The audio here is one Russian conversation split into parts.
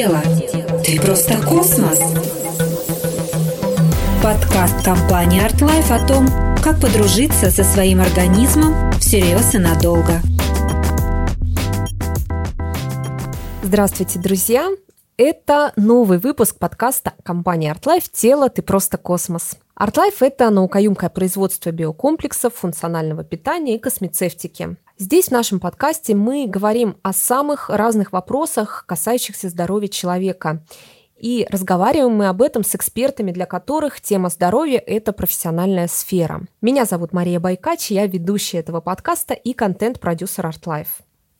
тело. Ты просто космос. Подкаст компании ArtLife о том, как подружиться со своим организмом всерьез и надолго. Здравствуйте, друзья! Это новый выпуск подкаста компании ArtLife «Тело. Ты просто космос». ArtLife – это наукоемкое производство биокомплексов, функционального питания и космецевтики. Здесь в нашем подкасте мы говорим о самых разных вопросах, касающихся здоровья человека. И разговариваем мы об этом с экспертами, для которых тема здоровья – это профессиональная сфера. Меня зовут Мария Байкач, я ведущая этого подкаста и контент-продюсер ArtLife.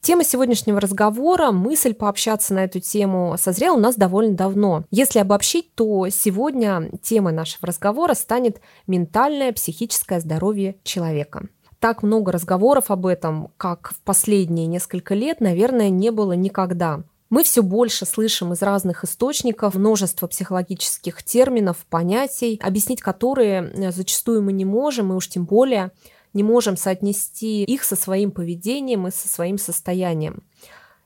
Тема сегодняшнего разговора, мысль пообщаться на эту тему созрела у нас довольно давно. Если обобщить, то сегодня темой нашего разговора станет ментальное, психическое здоровье человека так много разговоров об этом, как в последние несколько лет, наверное, не было никогда. Мы все больше слышим из разных источников множество психологических терминов, понятий, объяснить которые э, зачастую мы не можем, и уж тем более не можем соотнести их со своим поведением и со своим состоянием.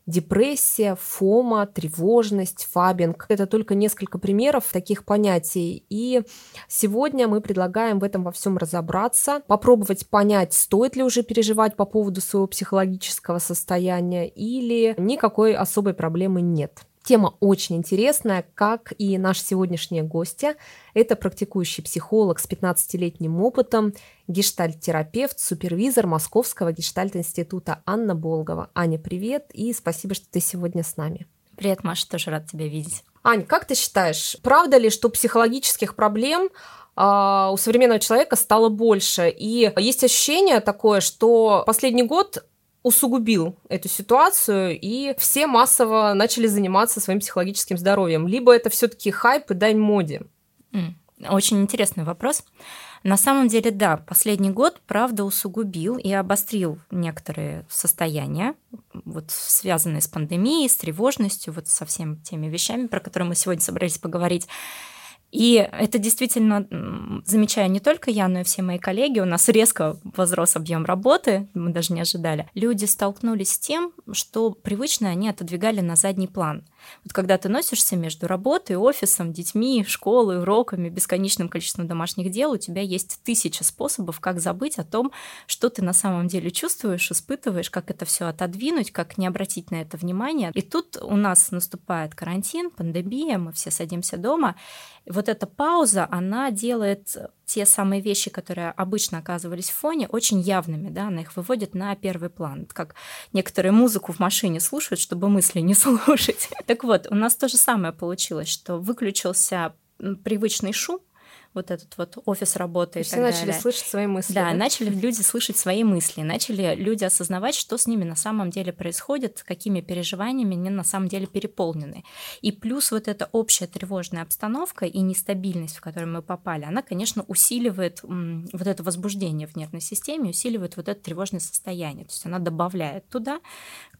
Депрессия, фома, тревожность, фабинг – это только несколько примеров таких понятий. И сегодня мы предлагаем в этом во всем разобраться, попробовать понять, стоит ли уже переживать по поводу своего психологического состояния или никакой особой проблемы нет. Тема очень интересная, как и наш сегодняшний гостья. Это практикующий психолог с 15-летним опытом, гештальт-терапевт, супервизор Московского гештальт-института Анна Болгова. Аня, привет и спасибо, что ты сегодня с нами. Привет, Маша, тоже рад тебя видеть. Ань, как ты считаешь, правда ли, что психологических проблем а, у современного человека стало больше. И есть ощущение такое, что последний год усугубил эту ситуацию, и все массово начали заниматься своим психологическим здоровьем. Либо это все-таки хайп и дань моде. Очень интересный вопрос. На самом деле, да, последний год, правда, усугубил и обострил некоторые состояния, вот связанные с пандемией, с тревожностью, вот со всеми теми вещами, про которые мы сегодня собрались поговорить. И это действительно замечаю не только я, но и все мои коллеги. У нас резко возрос объем работы, мы даже не ожидали. Люди столкнулись с тем, что привычно они отодвигали на задний план. Вот когда ты носишься между работой, офисом, детьми, школой, уроками, бесконечным количеством домашних дел, у тебя есть тысяча способов, как забыть о том, что ты на самом деле чувствуешь, испытываешь, как это все отодвинуть, как не обратить на это внимание. И тут у нас наступает карантин, пандемия, мы все садимся дома. И вот эта пауза, она делает те самые вещи, которые обычно оказывались в фоне, очень явными, да, она их выводит на первый план. Как некоторые музыку в машине слушают, чтобы мысли не слушать. Так вот, у нас то же самое получилось, что выключился привычный шум, вот этот вот офис работы и, и все начали далее. слышать свои мысли. Да, да, начали люди слышать свои мысли, начали люди осознавать, что с ними на самом деле происходит, какими переживаниями они на самом деле переполнены. И плюс вот эта общая тревожная обстановка и нестабильность, в которую мы попали, она, конечно, усиливает вот это возбуждение в нервной системе, усиливает вот это тревожное состояние. То есть она добавляет туда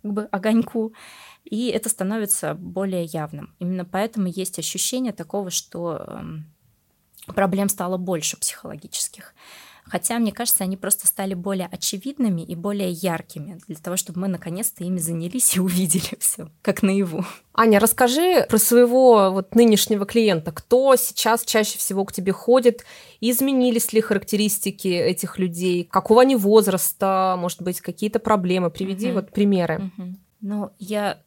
как бы огоньку, и это становится более явным. Именно поэтому есть ощущение такого, что эм, проблем стало больше психологических. Хотя, мне кажется, они просто стали более очевидными и более яркими для того, чтобы мы наконец-то ими занялись и увидели все, как наяву. Аня, расскажи про своего вот нынешнего клиента. Кто сейчас чаще всего к тебе ходит? Изменились ли характеристики этих людей? Какого они возраста? Может быть, какие-то проблемы? Приведи угу. вот примеры. Угу. Ну, я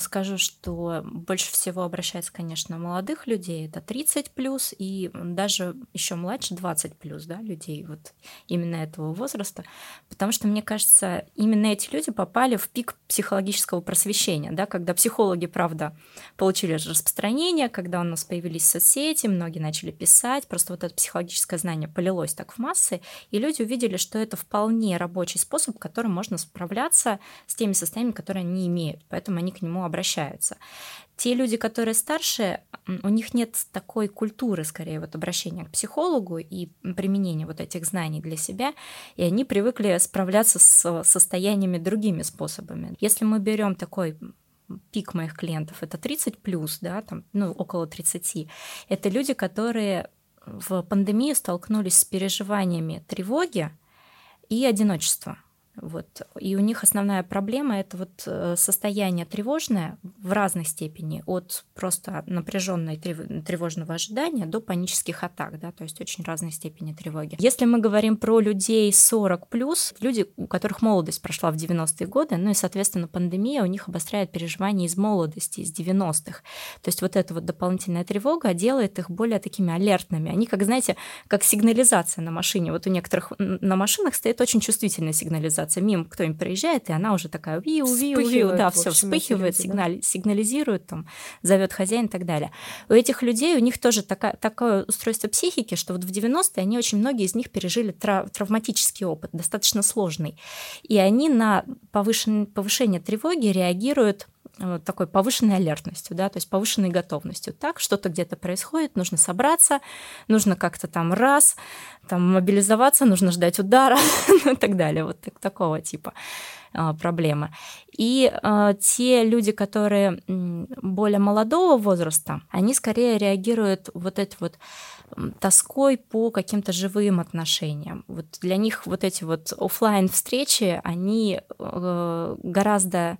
скажу, что больше всего обращается, конечно, молодых людей, это 30 плюс, и даже еще младше 20 плюс, да, людей вот именно этого возраста, потому что, мне кажется, именно эти люди попали в пик психологического просвещения, да, когда психологи, правда, получили распространение, когда у нас появились соцсети, многие начали писать, просто вот это психологическое знание полилось так в массы, и люди увидели, что это вполне рабочий способ, которым можно справляться с теми состояниями, которые они имеют, поэтому они к нему обращаются. Те люди, которые старше, у них нет такой культуры, скорее, вот обращения к психологу и применения вот этих знаний для себя, и они привыкли справляться с состояниями другими способами. Если мы берем такой пик моих клиентов, это 30 плюс, да, там, ну, около 30. Это люди, которые в пандемии столкнулись с переживаниями тревоги и одиночества Вот. И у них основная проблема это вот э, состояние тревожное в разной степени, от просто напряженной тревожного ожидания до панических атак, да, то есть очень разной степени тревоги. Если мы говорим про людей 40 плюс, люди, у которых молодость прошла в 90-е годы, ну и, соответственно, пандемия у них обостряет переживания из молодости, из 90-х. То есть вот эта вот дополнительная тревога делает их более такими алертными. Они, как, знаете, как сигнализация на машине. Вот у некоторых на машинах стоит очень чувствительная сигнализация. Мимо кто-нибудь проезжает, и она уже такая виу, виу, виу, да, все вспыхивает, сигнали, да? сигнализирует, там, зовет хозяин и так далее. У этих людей, у них тоже такая, такое устройство психики, что вот в 90-е они очень многие из них пережили трав травматический опыт, достаточно сложный. И они на повышен, повышение тревоги реагируют вот такой повышенной алертностью, да, то есть повышенной готовностью. Так, что-то где-то происходит, нужно собраться, нужно как-то там раз, там мобилизоваться, нужно ждать удара ну и так далее, вот так, такого типа а, проблемы. И э, те люди, которые более молодого возраста, они скорее реагируют вот эти вот тоской по каким-то живым отношениям. Вот для них вот эти вот офлайн встречи, они э, гораздо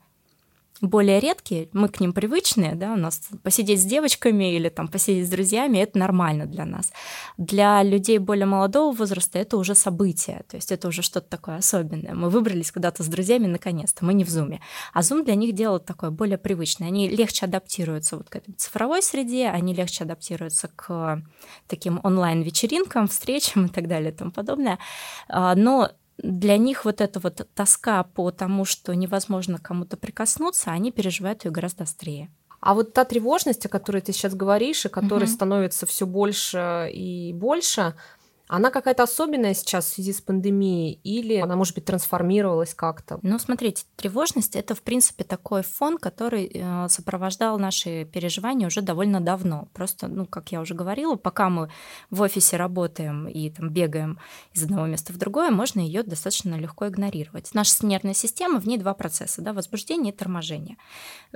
более редкие, мы к ним привычные, да, у нас посидеть с девочками или там посидеть с друзьями, это нормально для нас. Для людей более молодого возраста это уже событие, то есть это уже что-то такое особенное. Мы выбрались куда-то с друзьями наконец-то, мы не в зуме. А зум для них делает такое более привычное. Они легче адаптируются вот к этой цифровой среде, они легче адаптируются к таким онлайн-вечеринкам, встречам и так далее и тому подобное. А, но для них вот эта вот тоска по тому, что невозможно кому-то прикоснуться, они переживают ее гораздо острее. А вот та тревожность, о которой ты сейчас говоришь, и которая угу. становится все больше и больше, она какая-то особенная сейчас в связи с пандемией или она, может быть, трансформировалась как-то? Ну, смотрите, тревожность — это, в принципе, такой фон, который э, сопровождал наши переживания уже довольно давно. Просто, ну, как я уже говорила, пока мы в офисе работаем и там бегаем из одного места в другое, можно ее достаточно легко игнорировать. Наша нервная система, в ней два процесса, да, возбуждение и торможение.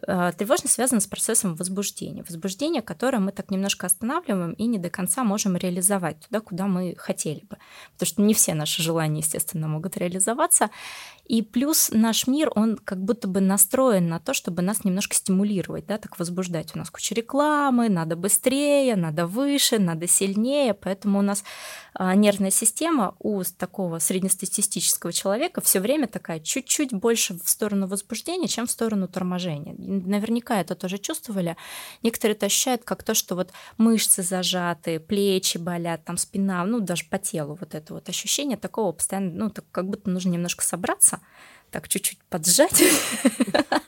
Э, тревожность связана с процессом возбуждения. Возбуждение, которое мы так немножко останавливаем и не до конца можем реализовать туда, куда мы хотели бы. Потому что не все наши желания, естественно, могут реализоваться. И плюс наш мир, он как будто бы настроен на то, чтобы нас немножко стимулировать, да, так возбуждать. У нас куча рекламы, надо быстрее, надо выше, надо сильнее. Поэтому у нас а, нервная система у такого среднестатистического человека все время такая чуть-чуть больше в сторону возбуждения, чем в сторону торможения. Наверняка это тоже чувствовали. Некоторые это ощущают как то, что вот мышцы зажаты, плечи болят, там спина, ну даже по телу вот это вот ощущение такого постоянно, ну так как будто нужно немножко собраться, так чуть-чуть поджать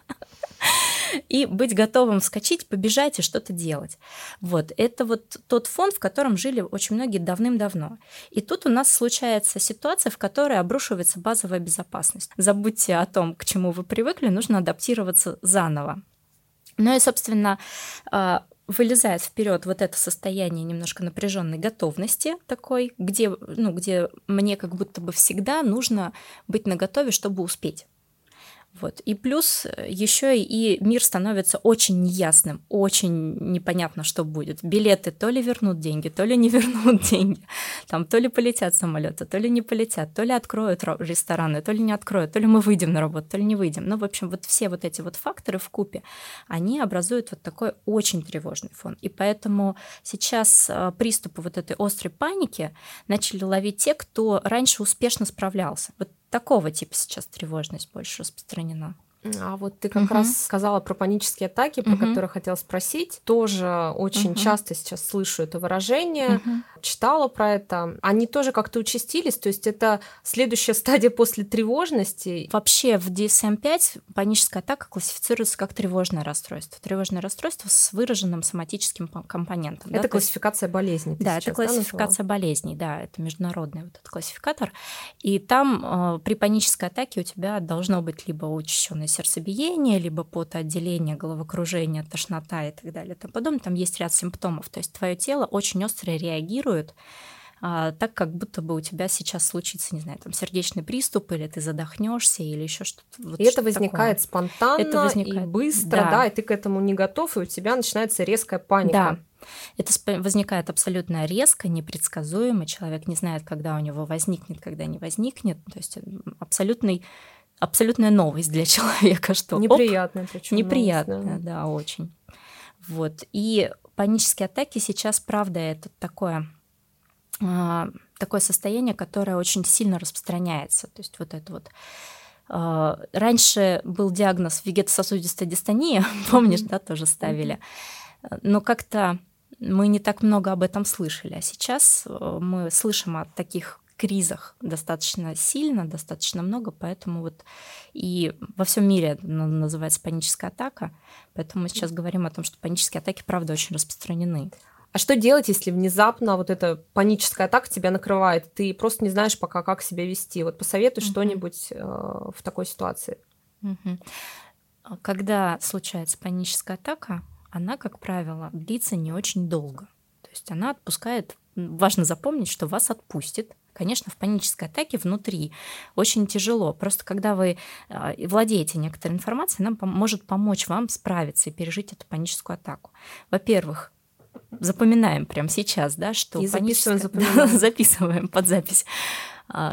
и быть готовым вскочить, побежать и что-то делать. Вот, это вот тот фон, в котором жили очень многие давным-давно. И тут у нас случается ситуация, в которой обрушивается базовая безопасность. Забудьте о том, к чему вы привыкли, нужно адаптироваться заново. Ну и, собственно, а, вылезает вперед вот это состояние немножко напряженной готовности такой, где, ну, где мне как будто бы всегда нужно быть наготове, чтобы успеть. Вот. И плюс э, еще и мир становится очень неясным, очень непонятно, что будет. Билеты то ли вернут деньги, то ли не вернут деньги. Там то ли полетят самолеты, то ли не полетят, то ли откроют рестораны, то ли не откроют, то ли мы выйдем на работу, то ли не выйдем. Ну, в общем, вот все вот эти вот факторы в купе, они образуют вот такой очень тревожный фон. И поэтому сейчас э, приступы вот этой острой паники начали ловить те, кто раньше успешно справлялся. Вот такого типа сейчас тревожность больше распространена. А вот ты как угу. раз сказала про панические атаки, про угу. которые хотела спросить. Тоже очень угу. часто сейчас слышу это выражение, угу. читала про это. Они тоже как-то участились, то есть это следующая стадия после тревожности. Вообще в DSM-5 паническая атака классифицируется как тревожное расстройство. Тревожное расстройство с выраженным соматическим компонентом. Это да? классификация болезней. Да, это классификация да, болезней, да, это международный вот этот классификатор. И там э, при панической атаке у тебя должно быть либо учащенное сердцебиение, либо потоотделение, головокружение, тошнота и так далее и тому подобное. Там есть ряд симптомов. То есть твое тело очень остро реагирует а, так, как будто бы у тебя сейчас случится, не знаю, там сердечный приступ, или ты задохнешься, или еще что-то. Вот и что это возникает такое. спонтанно это возникает. и быстро, да. да, и ты к этому не готов, и у тебя начинается резкая паника. Да. Это возникает абсолютно резко, непредсказуемо. Человек не знает, когда у него возникнет, когда не возникнет. То есть абсолютный абсолютная новость для человека, что неприятная, причем неприятная, новость, да. да, очень. Вот и панические атаки сейчас, правда, это такое а, такое состояние, которое очень сильно распространяется. То есть вот это вот а, Раньше был диагноз вегетососудистая дистония, помнишь, да, тоже ставили. Но как-то мы не так много об этом слышали. А сейчас э, мы слышим о таких кризах достаточно сильно, достаточно много, поэтому вот и во всем мире называется паническая атака, поэтому мы сейчас говорим о том, что панические атаки, правда, очень распространены. А что делать, если внезапно вот эта паническая атака тебя накрывает, ты просто не знаешь пока, как себя вести? Вот посоветуй mm-hmm. что-нибудь э, в такой ситуации. Mm-hmm. Когда случается паническая атака, она, как правило, длится не очень долго. То есть она отпускает, важно запомнить, что вас отпустит, Конечно, в панической атаке внутри очень тяжело. Просто когда вы а, владеете некоторой информацией, она может помочь вам справиться и пережить эту паническую атаку. Во-первых, запоминаем прямо сейчас, да, что и записываем, запоминаем. записываем под запись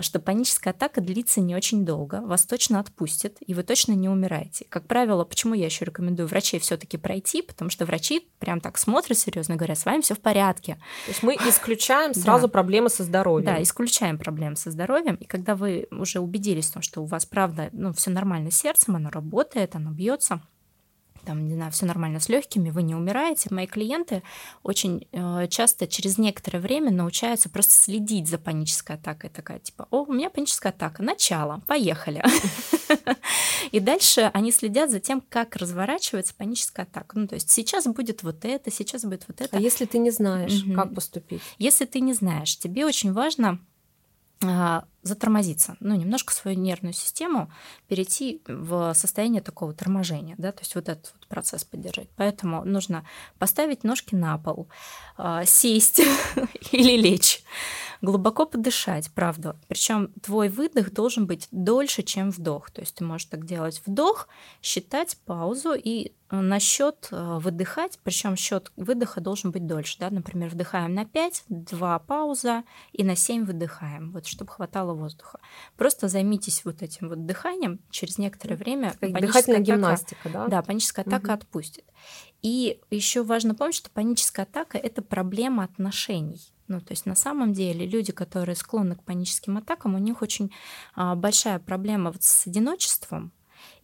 что паническая атака длится не очень долго, вас точно отпустит, и вы точно не умираете. Как правило, почему я еще рекомендую врачей все-таки пройти, потому что врачи прям так смотрят серьезно, говорят, с вами все в порядке. То есть мы исключаем сразу проблемы со здоровьем. Да, исключаем проблемы со здоровьем, и когда вы уже убедились в том, что у вас правда, ну, все нормально с сердцем, оно работает, оно бьется, там, не знаю, все нормально с легкими, вы не умираете. Мои клиенты очень э, часто через некоторое время научаются просто следить за панической атакой. Такая типа, о, у меня паническая атака, начало, поехали. И дальше они следят за тем, как разворачивается паническая атака. Ну, то есть сейчас будет вот это, сейчас будет вот это. А если ты не знаешь, как поступить? Если ты не знаешь, тебе очень важно затормозиться, ну, немножко свою нервную систему перейти в состояние такого торможения, да, то есть вот этот вот процесс поддержать. Поэтому нужно поставить ножки на пол, а, сесть или лечь, глубоко подышать, правда. Причем твой выдох должен быть дольше, чем вдох. То есть ты можешь так делать вдох, считать паузу и э, на счет э, выдыхать, причем счет выдоха должен быть дольше. Да? Например, вдыхаем на 5, 2 пауза и на 7 выдыхаем, вот, чтобы хватало воздуха. Просто займитесь вот этим вот дыханием, через некоторое время дыхательная атака, гимнастика, да? Да, паническая атака угу. отпустит. И еще важно помнить, что паническая атака это проблема отношений. Ну, то есть на самом деле люди, которые склонны к паническим атакам, у них очень а, большая проблема вот с одиночеством,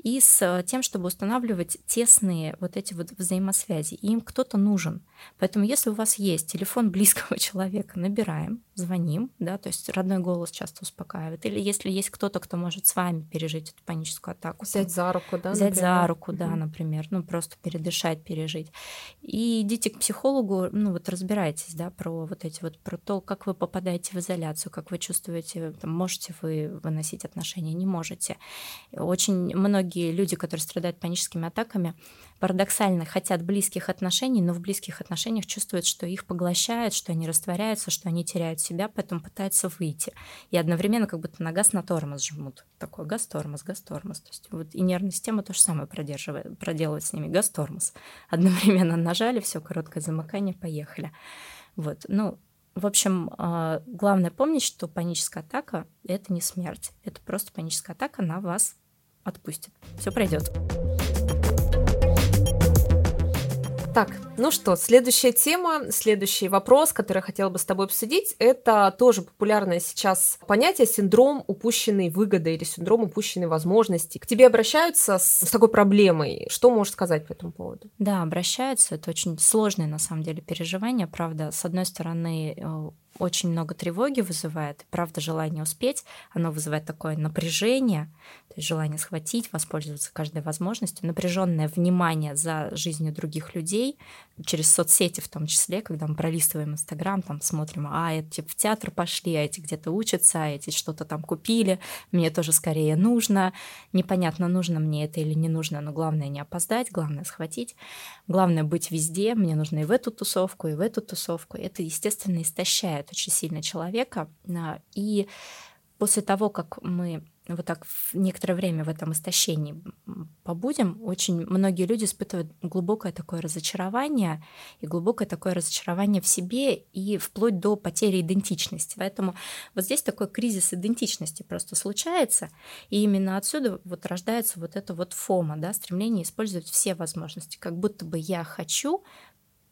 и с э, тем, чтобы устанавливать тесные вот эти вот взаимосвязи. И им кто-то нужен. Поэтому если у вас есть телефон близкого человека, набираем, звоним, да, то есть родной голос часто успокаивает. Или если есть кто-то, кто может с вами пережить эту паническую атаку. Взять за руку, да? Взять например? за руку, да, например. Ну, просто передышать, пережить. И идите к психологу, ну, вот разбирайтесь, да, про вот эти вот, про то, как вы попадаете в изоляцию, как вы чувствуете, там, можете вы выносить отношения, не можете. Очень многие люди, которые страдают паническими атаками, парадоксально хотят близких отношений, но в близких отношениях чувствуют, что их поглощают, что они растворяются, что они теряют себя, поэтому пытаются выйти. И одновременно как будто на газ на тормоз жмут. Такой газ-тормоз, газ-тормоз. То есть вот и нервная система то же самое продерживает, проделывает с ними газ-тормоз. Одновременно нажали, все короткое замыкание, поехали. Вот, ну, в общем, а, главное помнить, что паническая атака – это не смерть. Это просто паническая атака, на вас отпустит. Все пройдет. Так, ну что, следующая тема, следующий вопрос, который я хотела бы с тобой обсудить, это тоже популярное сейчас понятие синдром упущенной выгоды или синдром упущенной возможности. К тебе обращаются с, с такой проблемой. Что можешь сказать по этому поводу? Да, обращаются. Это очень сложное на самом деле переживание. Правда, с одной стороны, э, очень много тревоги вызывает, правда, желание успеть, оно вызывает такое напряжение, то есть желание схватить, воспользоваться каждой возможностью, напряженное внимание за жизнью других людей, через соцсети в том числе, когда мы пролистываем Инстаграм, там смотрим, а эти в театр пошли, а эти где-то учатся, а эти что-то там купили, мне тоже скорее нужно, непонятно, нужно мне это или не нужно, но главное не опоздать, главное схватить, главное быть везде, мне нужно и в эту тусовку, и в эту тусовку, это, естественно, истощает очень сильно человека, и после того, как мы вот так некоторое время в этом истощении побудем, очень многие люди испытывают глубокое такое разочарование и глубокое такое разочарование в себе и вплоть до потери идентичности. Поэтому вот здесь такой кризис идентичности просто случается, и именно отсюда вот рождается вот это вот фома, да, стремление использовать все возможности, как будто бы я хочу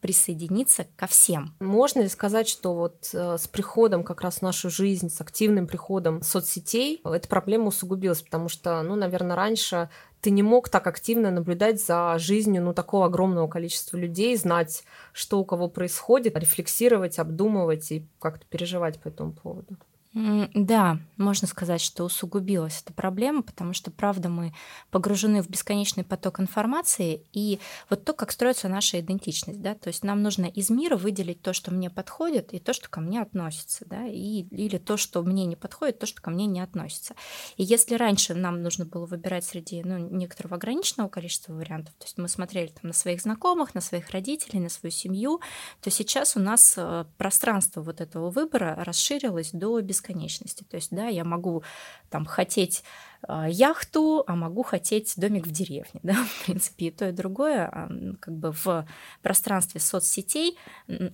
присоединиться ко всем. Можно ли сказать, что вот э, с приходом как раз в нашу жизнь, с активным приходом соцсетей, эта проблема усугубилась, потому что, ну, наверное, раньше ты не мог так активно наблюдать за жизнью ну, такого огромного количества людей, знать, что у кого происходит, рефлексировать, обдумывать и как-то переживать по этому поводу. Да, можно сказать, что усугубилась эта проблема, потому что, правда, мы погружены в бесконечный поток информации, и вот то, как строится наша идентичность, да, то есть нам нужно из мира выделить то, что мне подходит, и то, что ко мне относится, да, и, или то, что мне не подходит, то, что ко мне не относится. И если раньше нам нужно было выбирать среди ну, некоторого ограниченного количества вариантов, то есть мы смотрели там на своих знакомых, на своих родителей, на свою семью, то сейчас у нас э, пространство вот этого выбора расширилось до бесконечности бесконечности. То есть, да, я могу там хотеть э, яхту, а могу хотеть домик в деревне, да, в принципе, и то, и другое, э, как бы в пространстве соцсетей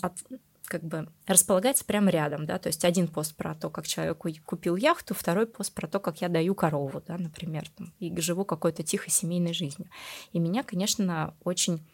от, как бы располагается прямо рядом, да, то есть один пост про то, как человек купил яхту, второй пост про то, как я даю корову, да, например, там, и живу какой-то тихой семейной жизнью. И меня, конечно, очень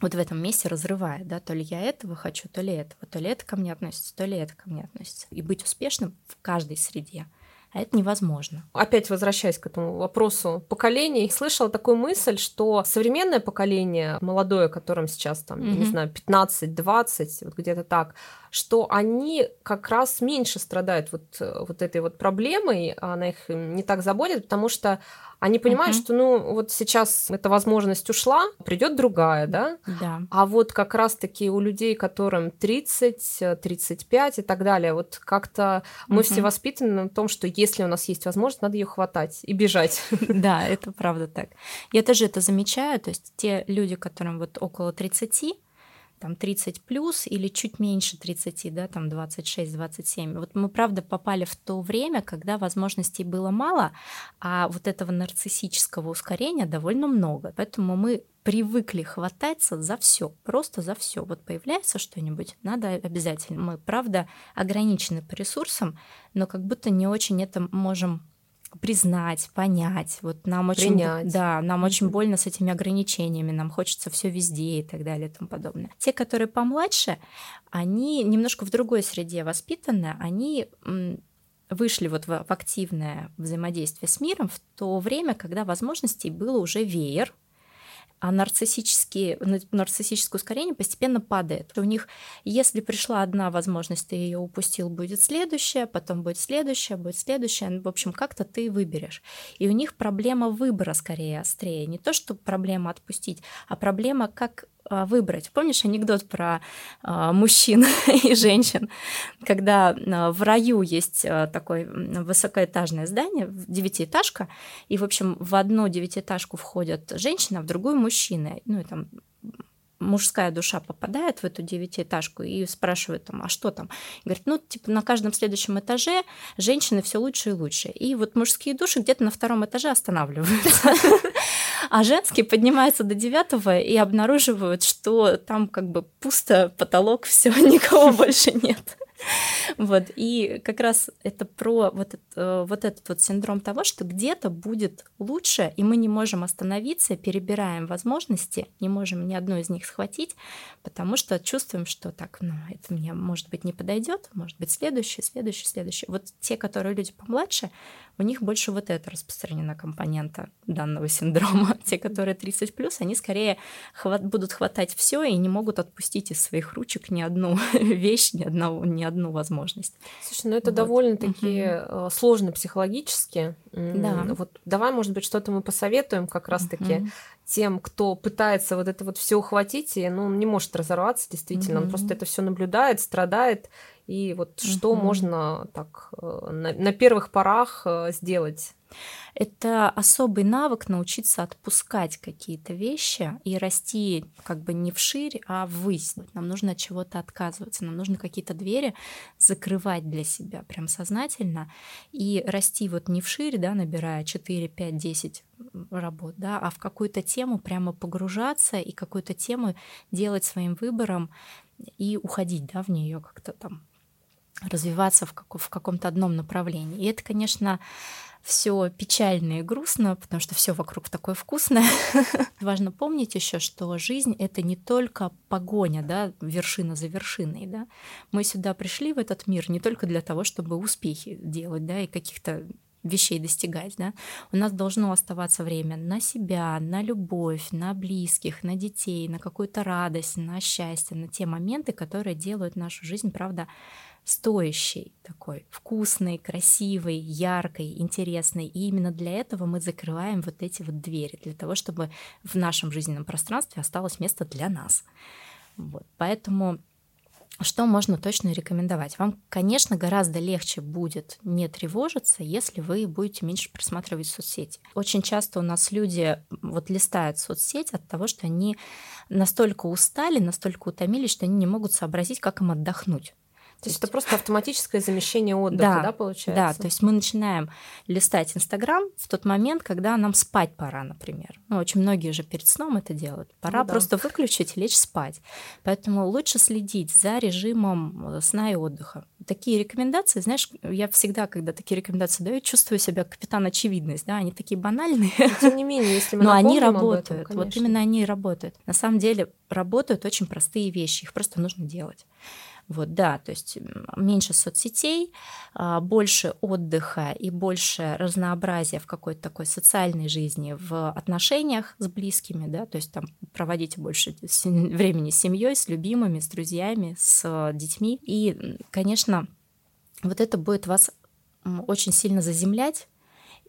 вот в этом месте разрывает, да, то ли я этого хочу, то ли этого, то ли это ко мне относится, то ли это ко мне относится. И быть успешным в каждой среде – а это невозможно. Опять возвращаясь к этому вопросу поколений, слышала такую мысль, что современное поколение, молодое, которым сейчас там, mm-hmm. не знаю, 15-20, вот где-то так, что они как раз меньше страдают вот, вот этой вот проблемой, она их не так заботит, потому что они понимают, uh-huh. что ну вот сейчас эта возможность ушла, придет другая, да? Да. А вот как раз-таки у людей, которым 30, 35 и так далее, вот как-то uh-huh. мы все воспитаны на том, что если у нас есть возможность, надо ее хватать и бежать. Да, это правда так. Я тоже это замечаю, то есть те люди, которым вот около 30, там 30 плюс или чуть меньше 30, да, там 26-27. Вот мы, правда, попали в то время, когда возможностей было мало, а вот этого нарциссического ускорения довольно много. Поэтому мы привыкли хвататься за все, просто за все. Вот появляется что-нибудь, надо обязательно. Мы, правда, ограничены по ресурсам, но как будто не очень это можем признать, понять. Вот нам очень, Принять. да, нам очень больно с этими ограничениями, нам хочется все везде и так далее и тому подобное. Те, которые помладше, они немножко в другой среде воспитаны, они вышли вот в, в активное взаимодействие с миром в то время, когда возможностей было уже веер, а нарциссические, нарциссическое ускорение постепенно падает. У них, если пришла одна возможность, ты ее упустил, будет следующая, потом будет следующая, будет следующая. В общем, как-то ты выберешь. И у них проблема выбора скорее острее. Не то, что проблема отпустить, а проблема, как а, выбрать. Помнишь анекдот про а, мужчин и женщин, когда а, в раю есть такое высокоэтажное здание, девятиэтажка, и, в общем, в одну девятиэтажку входят женщина, в другую мужчины, ну и там мужская душа попадает в эту девятиэтажку и спрашивает там, а что там? И говорит, ну, типа, на каждом следующем этаже женщины все лучше и лучше. И вот мужские души где-то на втором этаже останавливаются. А женские поднимаются до девятого и обнаруживают, что там как бы пусто, потолок, все, никого больше нет. Вот, и как раз это про вот, э, вот этот вот синдром того, что где-то будет лучше, и мы не можем остановиться, перебираем возможности, не можем ни одну из них схватить, потому что чувствуем, что так, ну, это мне, может быть, не подойдет, может быть, следующий, следующий, следующий. Вот те, которые люди помладше, у них больше вот это распространена компонента данного синдрома. Те, которые 30 плюс, они скорее хват, будут хватать все и не могут отпустить из своих ручек ни одну вещь, ни одну, ни одну возможность. Слушай, ну это вот. довольно-таки угу. сложно психологически. Да. Вот давай, может быть, что-то мы посоветуем как раз-таки угу. тем, кто пытается вот это вот все ухватить, и ну, он не может разорваться, действительно, угу. он просто это все наблюдает, страдает, И вот угу. что можно так э, на, на первых порах э, сделать? Это особый навык научиться отпускать какие-то вещи и расти как бы не вширь, а ввысь. Нам нужно от чего-то отказываться, нам нужно какие-то двери закрывать для себя прям сознательно и расти вот не вширь, да, набирая 4, 5, 10 работ, да, а в какую-то тему прямо погружаться и какую-то тему делать своим выбором и уходить, да, в нее как-то там развиваться в, как, в каком-то одном направлении. И это, конечно, все печально и грустно, потому что все вокруг такое вкусное. Важно помнить еще, что жизнь это не только погоня, да, вершина за вершиной, да. Мы сюда пришли в этот мир не только для того, чтобы успехи делать, да, и каких-то вещей достигать, да, у нас должно оставаться время на себя, на любовь, на близких, на детей, на какую-то радость, на счастье, на те моменты, которые делают нашу жизнь, правда, стоящей, такой вкусной, красивой, яркой, интересной. И именно для этого мы закрываем вот эти вот двери, для того, чтобы в нашем жизненном пространстве осталось место для нас. Вот. Поэтому что можно точно рекомендовать? Вам, конечно, гораздо легче будет не тревожиться, если вы будете меньше просматривать соцсети. Очень часто у нас люди вот листают соцсети от того, что они настолько устали, настолько утомились, что они не могут сообразить, как им отдохнуть. То есть это просто автоматическое замещение отдыха, да, да, получается? Да, то есть мы начинаем листать Инстаграм в тот момент, когда нам спать пора, например. Ну, очень многие же перед сном это делают. Пора ну, да. просто выключить и лечь спать. Поэтому лучше следить за режимом э, сна и отдыха. Такие рекомендации, знаешь, я всегда, когда такие рекомендации даю, чувствую себя капитан очевидность, да, они такие банальные. Но, тем не менее, если мы Но они работают, этом, вот именно они работают. На самом деле работают очень простые вещи, их просто нужно делать. Вот, да, то есть меньше соцсетей, а, больше отдыха и больше разнообразия в какой-то такой социальной жизни, в отношениях с близкими, да, то есть там проводите больше времени с семьей, с любимыми, с друзьями, с детьми. И, конечно, вот это будет вас очень сильно заземлять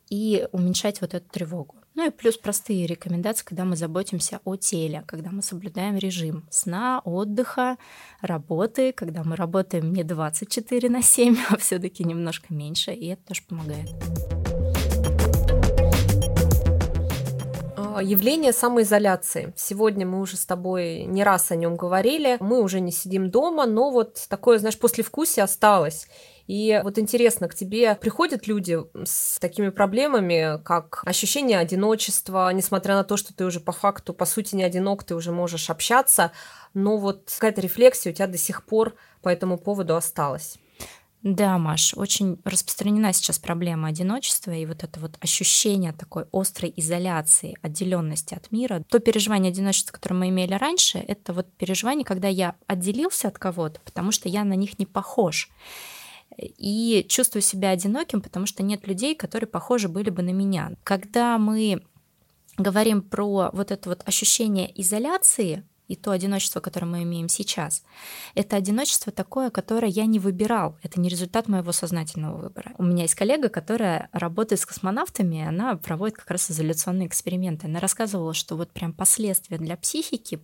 и уменьшать вот эту тревогу. Ну и плюс простые рекомендации, когда мы заботимся о теле, когда мы соблюдаем режим сна, отдыха, работы, когда мы работаем не 24 на 7, а все таки немножко меньше, и это тоже помогает. Явление самоизоляции. Сегодня мы уже с тобой не раз о нем говорили. Мы уже не сидим дома, но вот такое, знаешь, послевкусие осталось. И вот интересно, к тебе приходят люди с такими проблемами, как ощущение одиночества, несмотря на то, что ты уже по факту, по сути, не одинок, ты уже можешь общаться, но вот какая-то рефлексия у тебя до сих пор по этому поводу осталась. Да, Маш, очень распространена сейчас проблема одиночества и вот это вот ощущение такой острой изоляции, отделенности от мира. То переживание одиночества, которое мы имели раньше, это вот переживание, когда я отделился от кого-то, потому что я на них не похож и чувствую себя одиноким, потому что нет людей, которые похожи были бы на меня. Когда мы говорим про вот это вот ощущение изоляции, и то одиночество, которое мы имеем сейчас, это одиночество такое, которое я не выбирал. Это не результат моего сознательного выбора. У меня есть коллега, которая работает с космонавтами, она проводит как раз изоляционные эксперименты. Она рассказывала, что вот прям последствия для психики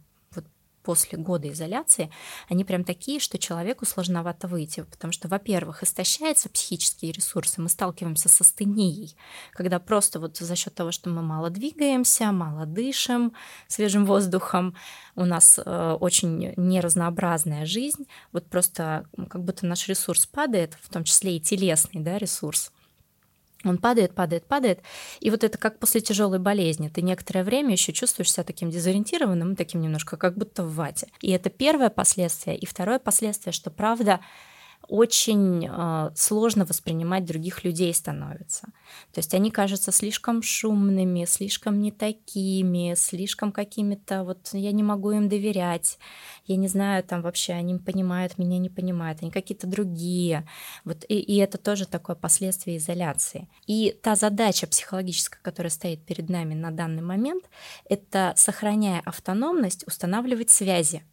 после года изоляции, они прям такие, что человеку сложновато выйти, потому что, во-первых, истощаются психические ресурсы, мы сталкиваемся с астенией, когда просто вот за счет того, что мы мало двигаемся, мало дышим свежим воздухом, у нас э, очень неразнообразная жизнь, вот просто как будто наш ресурс падает, в том числе и телесный да, ресурс, он падает, падает, падает. И вот это как после тяжелой болезни. Ты некоторое время еще чувствуешь себя таким дезориентированным, таким немножко как будто в вате. И это первое последствие. И второе последствие, что правда очень э, сложно воспринимать других людей становится. То есть они кажутся слишком шумными, слишком не такими, слишком какими-то, вот я не могу им доверять, я не знаю, там вообще они понимают, меня не понимают, они какие-то другие. Вот, и, и это тоже такое последствие изоляции. И та задача психологическая, которая стоит перед нами на данный момент, это, сохраняя автономность, устанавливать связи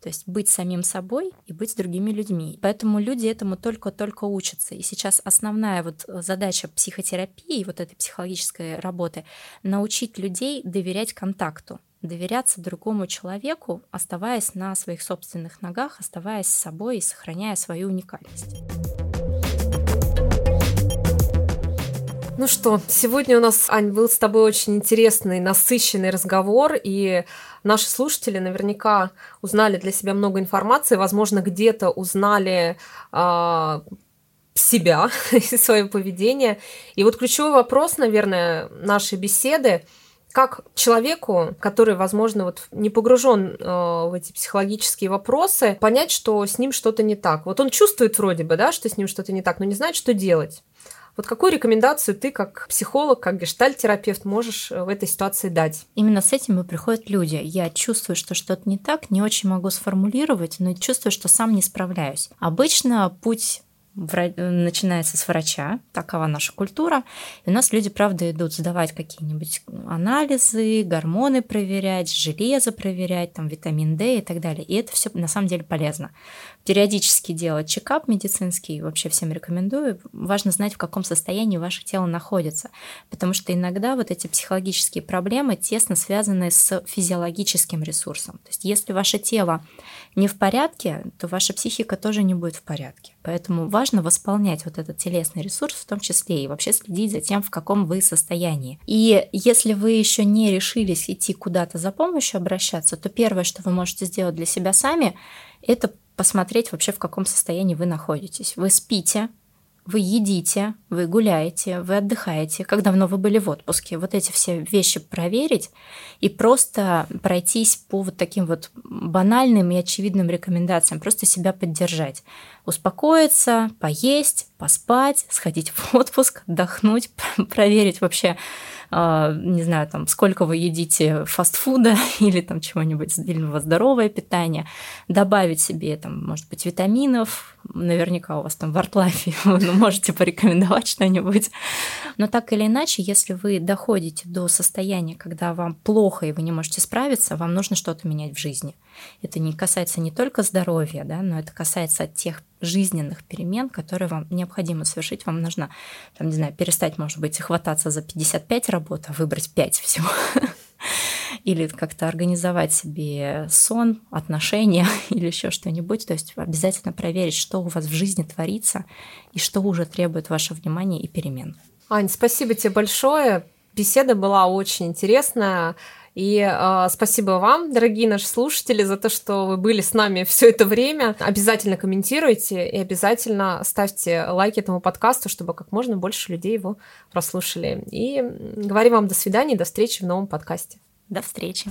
то есть быть самим собой и быть с другими людьми. Поэтому люди этому только-только учатся. И сейчас основная вот задача психотерапии, вот этой психологической работы, научить людей доверять контакту. доверяться другому человеку, оставаясь на своих собственных ногах, оставаясь собой и сохраняя свою уникальность. Ну что, сегодня у нас, Ань, был с тобой очень интересный, насыщенный разговор, и наши слушатели наверняка узнали для себя много информации, возможно, где-то узнали э, себя и свое поведение. И вот ключевой вопрос, наверное, нашей беседы как человеку, который, возможно, вот не погружен э, в эти психологические вопросы, понять, что с ним что-то не так. Вот он чувствует вроде бы, да, что с ним что-то не так, но не знает, что делать. Вот какую рекомендацию ты, как психолог, как гештальтерапевт, можешь э, в этой ситуации дать? Именно с этим и приходят люди. Я чувствую, что что-то не так, не очень могу сформулировать, но чувствую, что сам не справляюсь. Обычно путь начинается с врача, такова наша культура. И у нас люди, правда, идут сдавать какие-нибудь анализы, гормоны проверять, железо проверять, там, витамин D и так далее. И это все на самом деле полезно. Периодически делать чекап медицинский, вообще всем рекомендую. Важно знать, в каком состоянии ваше тело находится, потому что иногда вот эти психологические проблемы тесно связаны с физиологическим ресурсом. То есть если ваше тело не в порядке, то ваша психика тоже не будет в порядке. Поэтому важно восполнять вот этот телесный ресурс в том числе и вообще следить за тем, в каком вы состоянии. И если вы еще не решились идти куда-то за помощью обращаться, то первое, что вы можете сделать для себя сами, это посмотреть вообще, в каком состоянии вы находитесь. Вы спите, вы едите, вы гуляете, вы отдыхаете, как давно вы были в отпуске. Вот эти все вещи проверить и просто пройтись по вот таким вот банальным и очевидным рекомендациям, просто себя поддержать. Успокоиться, поесть, поспать, сходить в отпуск, отдохнуть, проверить вообще, а, не знаю, там, сколько вы едите фастфуда или там чего-нибудь, вас здоровое питание, добавить себе, там, может быть, витаминов, наверняка у вас там в артлайфе вы можете порекомендовать что-нибудь. Но так или иначе, если вы доходите до состояния, когда вам плохо и вы не можете справиться, вам нужно что-то менять в жизни. Это не касается не только здоровья, да, но это касается тех жизненных перемен, которые вам необходимо совершить. Вам нужно, там, не знаю, перестать, может быть, хвататься за 55 работ, а выбрать 5 всего. Или как-то организовать себе сон, отношения или еще что-нибудь. То есть обязательно проверить, что у вас в жизни творится и что уже требует ваше внимания и перемен. Ань, спасибо тебе большое. Беседа была очень интересная. И э, спасибо вам, дорогие наши слушатели, за то, что вы были с нами все это время. Обязательно комментируйте и обязательно ставьте лайки этому подкасту, чтобы как можно больше людей его прослушали. И говорим вам до свидания, до встречи в новом подкасте. До встречи.